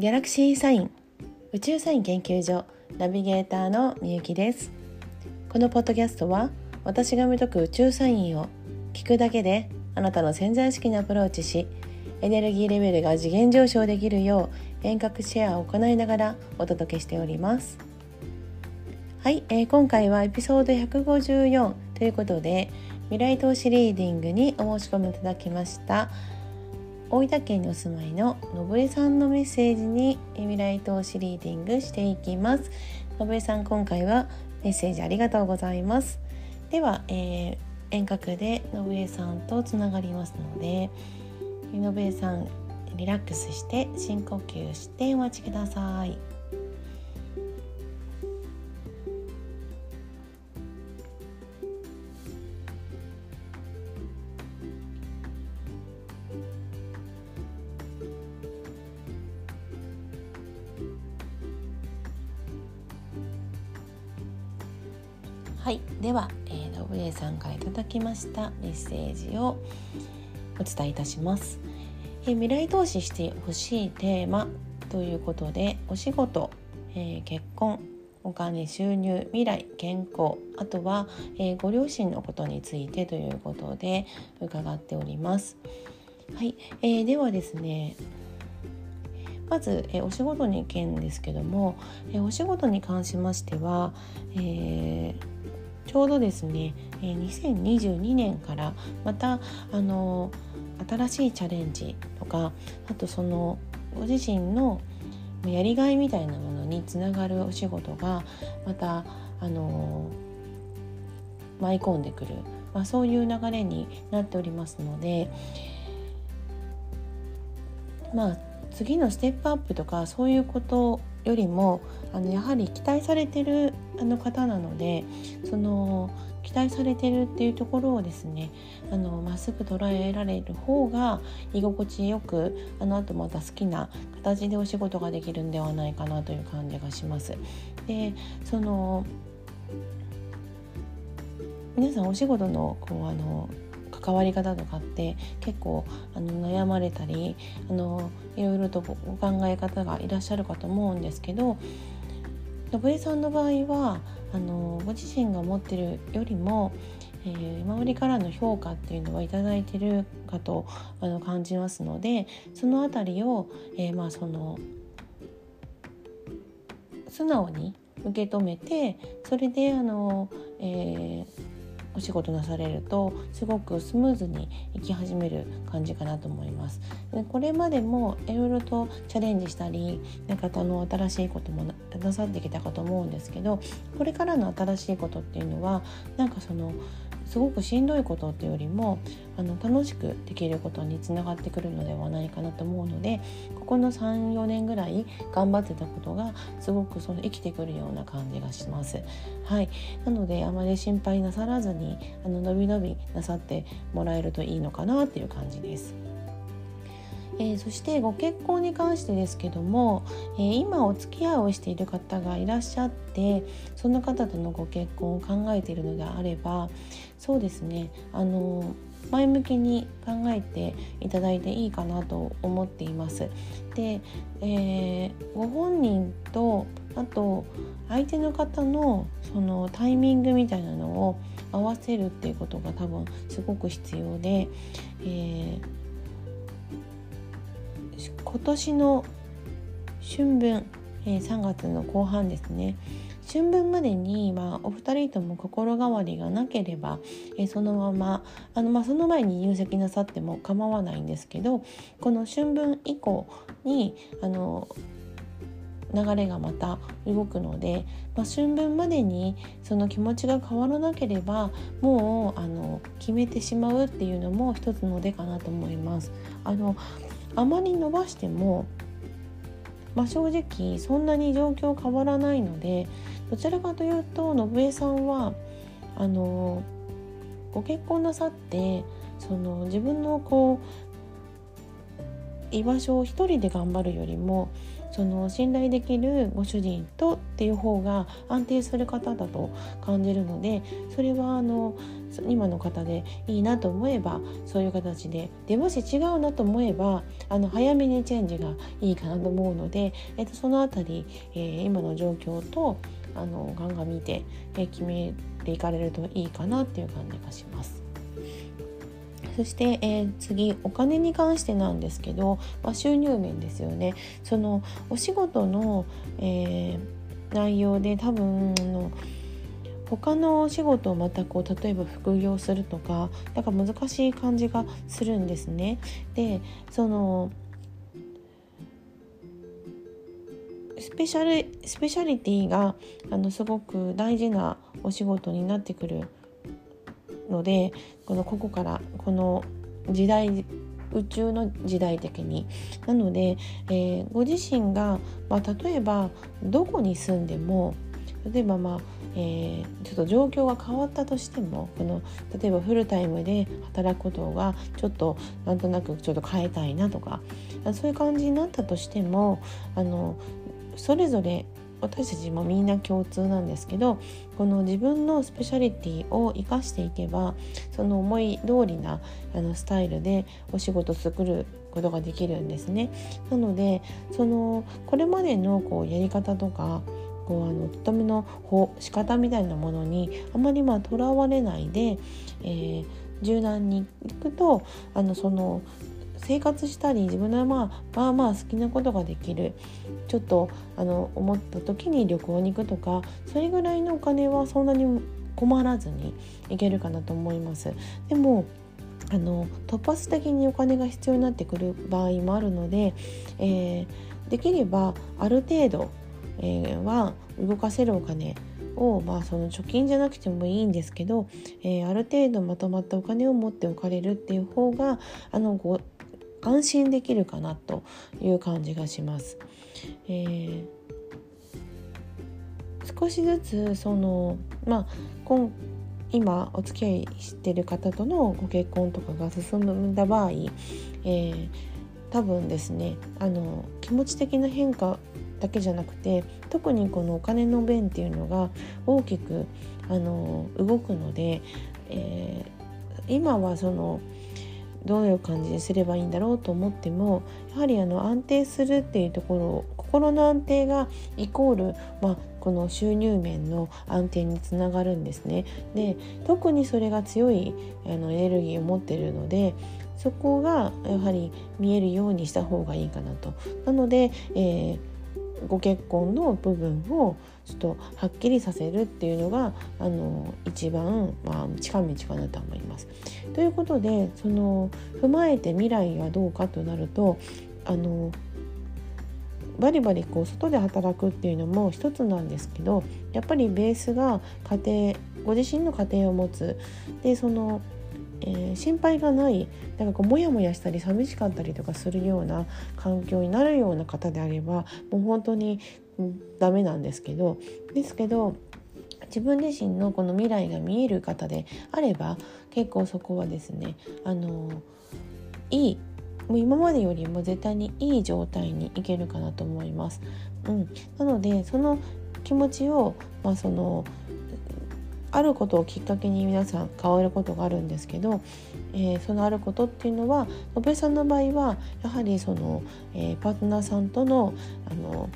ギャラクシーサイン宇宙サイン研究所ナビゲーターのみゆきです。このポッドキャストは私が見解く宇宙サインを聞くだけであなたの潜在意識にアプローチしエネルギーレベルが次元上昇できるよう遠隔シェアを行いながらお届けしております。はい、えー、今回はエピソード154ということで未来投資リーディングにお申し込みいただきました。大分県にお住まいののぶえさんのメッセージに未来投資リーディングしていきます。のぶえさん今回はメッセージありがとうございます。では、えー、遠隔でのぶえさんとつながりますのでのぶえさんリラックスして深呼吸してお待ちください。では、えー、ノブエさんからいただきましたメッセージをお伝えいたします、えー、未来投資してほしいテーマということでお仕事、えー、結婚お金収入未来健康あとは、えー、ご両親のことについてということで伺っております。はい、えー、ではですねまず、えー、お仕事に件ですけども、えー、お仕事に関しましては、えー、ちょうどですね、2022年からまたあの新しいチャレンジとかあとそのご自身のやりがいみたいなものにつながるお仕事がまたあの舞い込んでくる、まあ、そういう流れになっておりますのでまあ次のステップアップとかそういうことよりもあのやはり期待されてるあの方なのでその期待されてるっていうところをですねあのまっすぐ捉えられる方が居心地よくあのあとまた好きな形でお仕事ができるんではないかなという感じがします。でその皆さんお仕事のこうあの関わり方とかって結構あの悩まれたりあのいろいろとお考え方がいらっしゃるかと思うんですけど信江さんの場合はあのご自身が持ってるよりも、えー、周りからの評価っていうのは頂いてるかとあの感じますのでその辺りを、えー、まあその素直に受け止めてそれであの、えー、お仕事なされるとすごくスムーズにいき始める感じかなと思います。でこれまでもいろいろとチャレンジしたりなんかあの新しいこともなさってきたかと思うんですけどこれからの新しいことっていうのはなんかそのすごくしんどいことっていうよりもあの楽しくできることにつながってくるのではないかなと思うのでここの34年ぐらい頑張ってたことがすごくその生きてくるような感じがします。はい、なのであまり心配なさらずにあののびのびなさってもらえるといいのかなっていう感じです。えー、そしてご結婚に関してですけども、えー、今お付き合いをしている方がいらっしゃってその方とのご結婚を考えているのであればそうですねあの前向きに考えていただいていいかなと思っています。で、えー、ご本人とあと相手の方のそのタイミングみたいなのを合わせるっていうことが多分すごく必要で、えー今年の春分、えー、3月の後半ですね春分までに、まあ、お二人とも心変わりがなければ、えー、そのままあの、まあ、その前に入籍なさっても構わないんですけどこの春分以降にあの流れがまた動くので、まあ、春分までにその気持ちが変わらなければもうあの決めてしまうっていうのも一つの手かなと思います。あのあまり伸ばしても、まあ、正直そんなに状況変わらないのでどちらかというと信江さんはあのご結婚なさってその自分のこう居場所を一人で頑張るよりもその信頼できるご主人とっていう方が安定する方だと感じるのでそれはあの今の方でいいなと思えばそういう形ででもし違うなと思えばあの早めにチェンジがいいかなと思うので、えっと、その辺り、えー、今の状況とあのガンガン見て、えー、決めていかれるといいかなっていう感じがします。そして、えー、次お金に関してなんですけど、まあ、収入面ですよねそのお仕事の、えー、内容で多分の他のお仕事をまたこう例えば副業するとかなんか難しい感じがするんですね。でそのスペシャルスペシャリティがあのすごく大事なお仕事になってくるのでこのここからこの時代宇宙の時代的に。なので、えー、ご自身が、まあ、例えばどこに住んでも例えばまあ、えー、ちょっと状況が変わったとしてもこの例えばフルタイムで働くことがちょっとなんとなくちょっと変えたいなとかそういう感じになったとしてもあのそれぞれ私たちもみんな共通なんですけどこの自分のスペシャリティを生かしていけばその思い通りなあのスタイルでお仕事作ることができるんですね。なのでそのこれまでのこうやり方とかこうあの勤めの仕方みたいなものにあまりまあとらわれないで、えー、柔軟にいくとあのその生活したり自分のまあまあまあ好きなことができるちょっとあの思った時に旅行に行くとかそれぐらいのお金はそんなに困らずにいけるかなと思います。でもあの突発的にお金が必要になってくる場合もあるので、えー、できればある程度、えー、は動かせるお金を、まあ、その貯金じゃなくてもいいんですけど、えー、ある程度まとまったお金を持っておかれるっていう方があのご安心できるかなという感じがします。えー、少しずつそのまあ今今お付き合いしてる方とのご結婚とかが進んだ場合、えー、多分ですねあの気持ち的な変化だけじゃなくて特にこのお金の弁っていうのが大きくあの動くので、えー、今はそのどういう感じにすればいいんだろうと思ってもやはりあの安定するっていうところを心の安定がイコール、まあ、この収入面の安定につながるんですね。で特にそれが強いあのエネルギーを持ってるのでそこがやはり見えるようにした方がいいかなと。なので、えーご結婚の部分をちょっとはっきりさせるっていうのがあの一番、まあ、近道かなと思います。ということでその踏まえて未来はどうかとなるとあのバリバリこう外で働くっていうのも一つなんですけどやっぱりベースが家庭ご自身の家庭を持つでそのえー、心配がないなんかこうモヤモヤしたり寂しかったりとかするような環境になるような方であればもう本当にダメなんですけどですけど自分自身のこの未来が見える方であれば結構そこはですねあのいいもう今までよりも絶対にいい状態にいけるかなと思います。うん、なのでその気持ちを、まあ、そのあることをきっかけに皆さん変わることがあるんですけど、えー、そのあることっていうのは信江さんの場合はやはりその、えー、パートナーさんとのあの、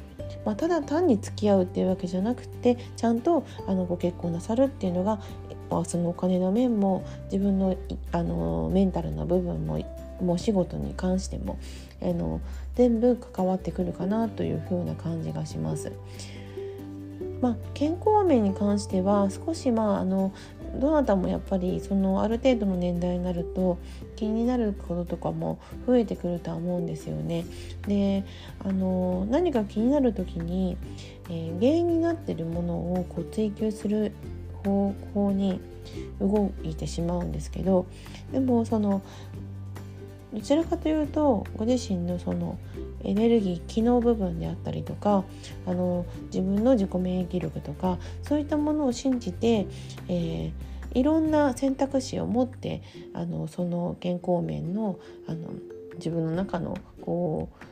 まあ、ただ単に付き合うっていうわけじゃなくてちゃんとあのご結婚なさるっていうのが、まあ、そのお金の面も自分のあのメンタルな部分ももう仕事に関してもあの全部関わってくるかなというふうな感じがします。まあ、健康面に関しては少しまああのどなたもやっぱりそのある程度の年代になると気になることとかも増えてくるとは思うんですよね。であの何か気になる時に、えー、原因になってるものをこう追求する方向に動いてしまうんですけどでもそのどちらかというとご自身のそのエネルギー機能部分であったりとかあの自分の自己免疫力とかそういったものを信じて、えー、いろんな選択肢を持ってあのその健康面のあの自分の中のこう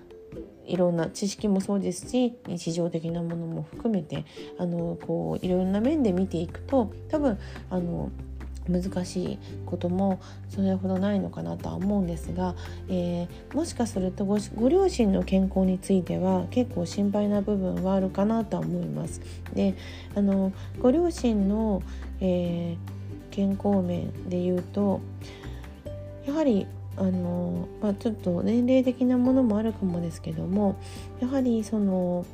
いろんな知識もそうですし日常的なものも含めてあのこういろんな面で見ていくと多分あの難しいこともそれほどないのかなとは思うんですが、えー、もしかするとごご両親の健康については結構心配な部分はあるかなとは思います。であのご両親の、えー、健康面で言うとやはりあの、まあ、ちょっと年齢的なものもあるかもですけどもやはりその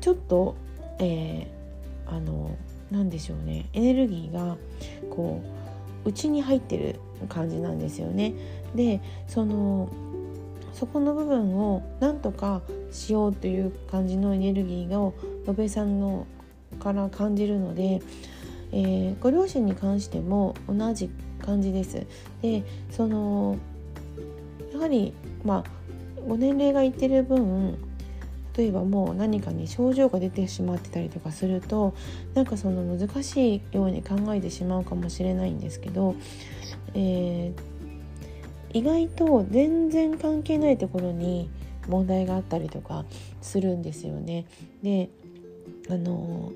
ちょっと、えー、あの何でしょうねエネルギーがこう内に入ってる感じなんですよね。でそのそこの部分をなんとかしようという感じのエネルギーを野部さんのから感じるので、えー、ご両親に関しても同じ感じです。でそのやはりまあご年齢がいってる分例えばもう何かに症状が出てしまってたりとかするとなんかその難しいように考えてしまうかもしれないんですけど、えー、意外と全然関係ないところに問題があったりとかするんですよね。であの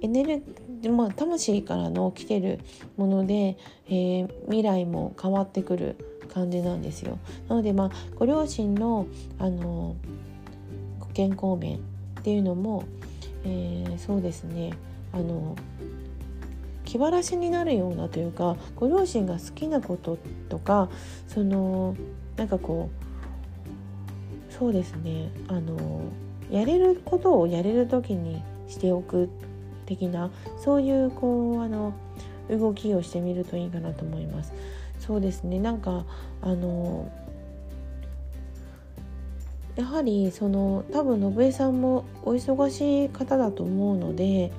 エネルまあ、魂からの来てるもので、えー、未来も変わってくる感じなんですよ。なのでまあご両親のあのご健康面っていうのも、えー、そうですね。あの気晴らしになるようなというかご両親が好きなこととかそのなんかこうそうですね。あのやれることをやれる時にしておく的なそういうこうあの動きをしてみるといいかなと思います。そうですね。なんかあのやはりその多分信江さんもお忙しい方だと思うので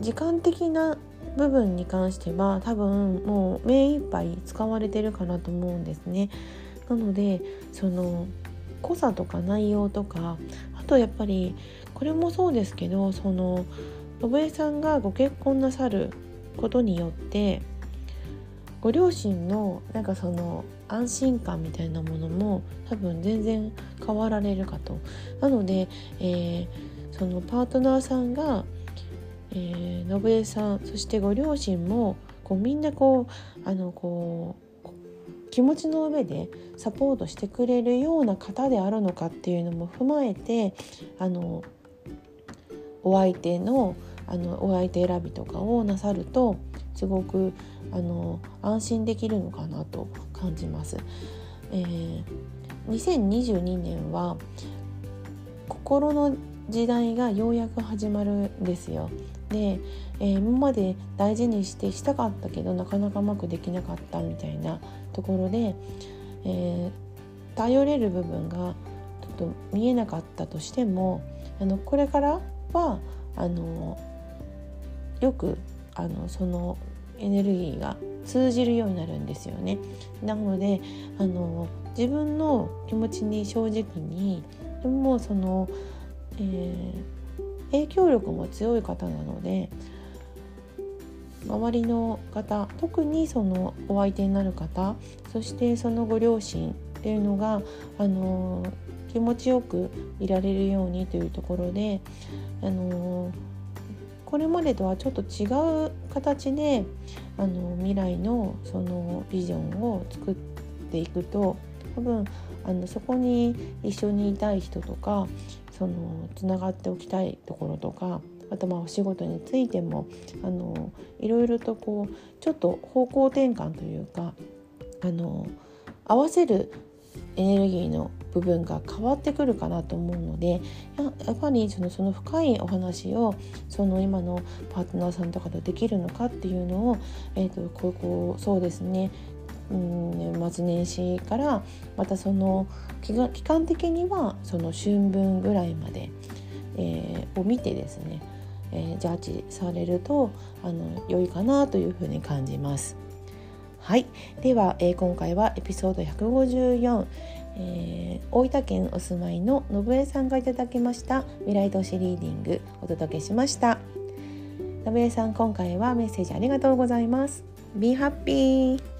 時間的な部分に関しては多分もう目いっぱい使われてるかなと思うんですね。なのでその濃さとか内容とかあとやっぱりこれもそうですけどその信江さんがご結婚なさることによってご両親のなんかその安心感みたいなものも多分全然変わられるかと。なので、えー、そのパートナーさんが、えー、信江さんそしてご両親もこうみんなこうあのこう気持ちの上でサポートしてくれるような方であるのかっていうのも踏まえてあのお相手のあのお相手選びとかをなさるとすごくあの安心できるのかなと感じます。えー、2022年は心の時代がようやく始まるんですよ。で、えー、今まで大事にしてしたかったけどなかなかうまくできなかったみたいなところで、えー、頼れる部分がちょっと見えなかったとしてもあのこれからはあのよくあのそのエネルギーが通じるようになるんですよね。なのであの自分の気持ちに正直にでもその、えー、影響力も強い方なので周りの方特にそのお相手になる方そしてそのご両親っていうのがあの気持ちよくいられるようにというところであのこれまでとはちょっと違う形であの未来のそのビジョンを作っていくと多分あのそこに一緒にいたい人とかそのつながっておきたいところとかあとまあお仕事についてもあのいろいろとこうちょっと方向転換というかあの合わせるエネルギーの部分が変わってくるかなと思うのでやっぱりそのその深いお話をその今のパートナーさんとかとできるのかっていうのを、えーと、ここそうですねうん年末年始からまたその期間的にはその春分ぐらいまで、えー、を見てですね、えー、ジャッジされるとあの良いかなというふうに感じます。はい、では、えー、今回はエピソード154、えー、大分県お住まいの信江さんがいただきました未来都市リーディングお届けしました。信江さん今回はメッセージありがとうございます。Be happy!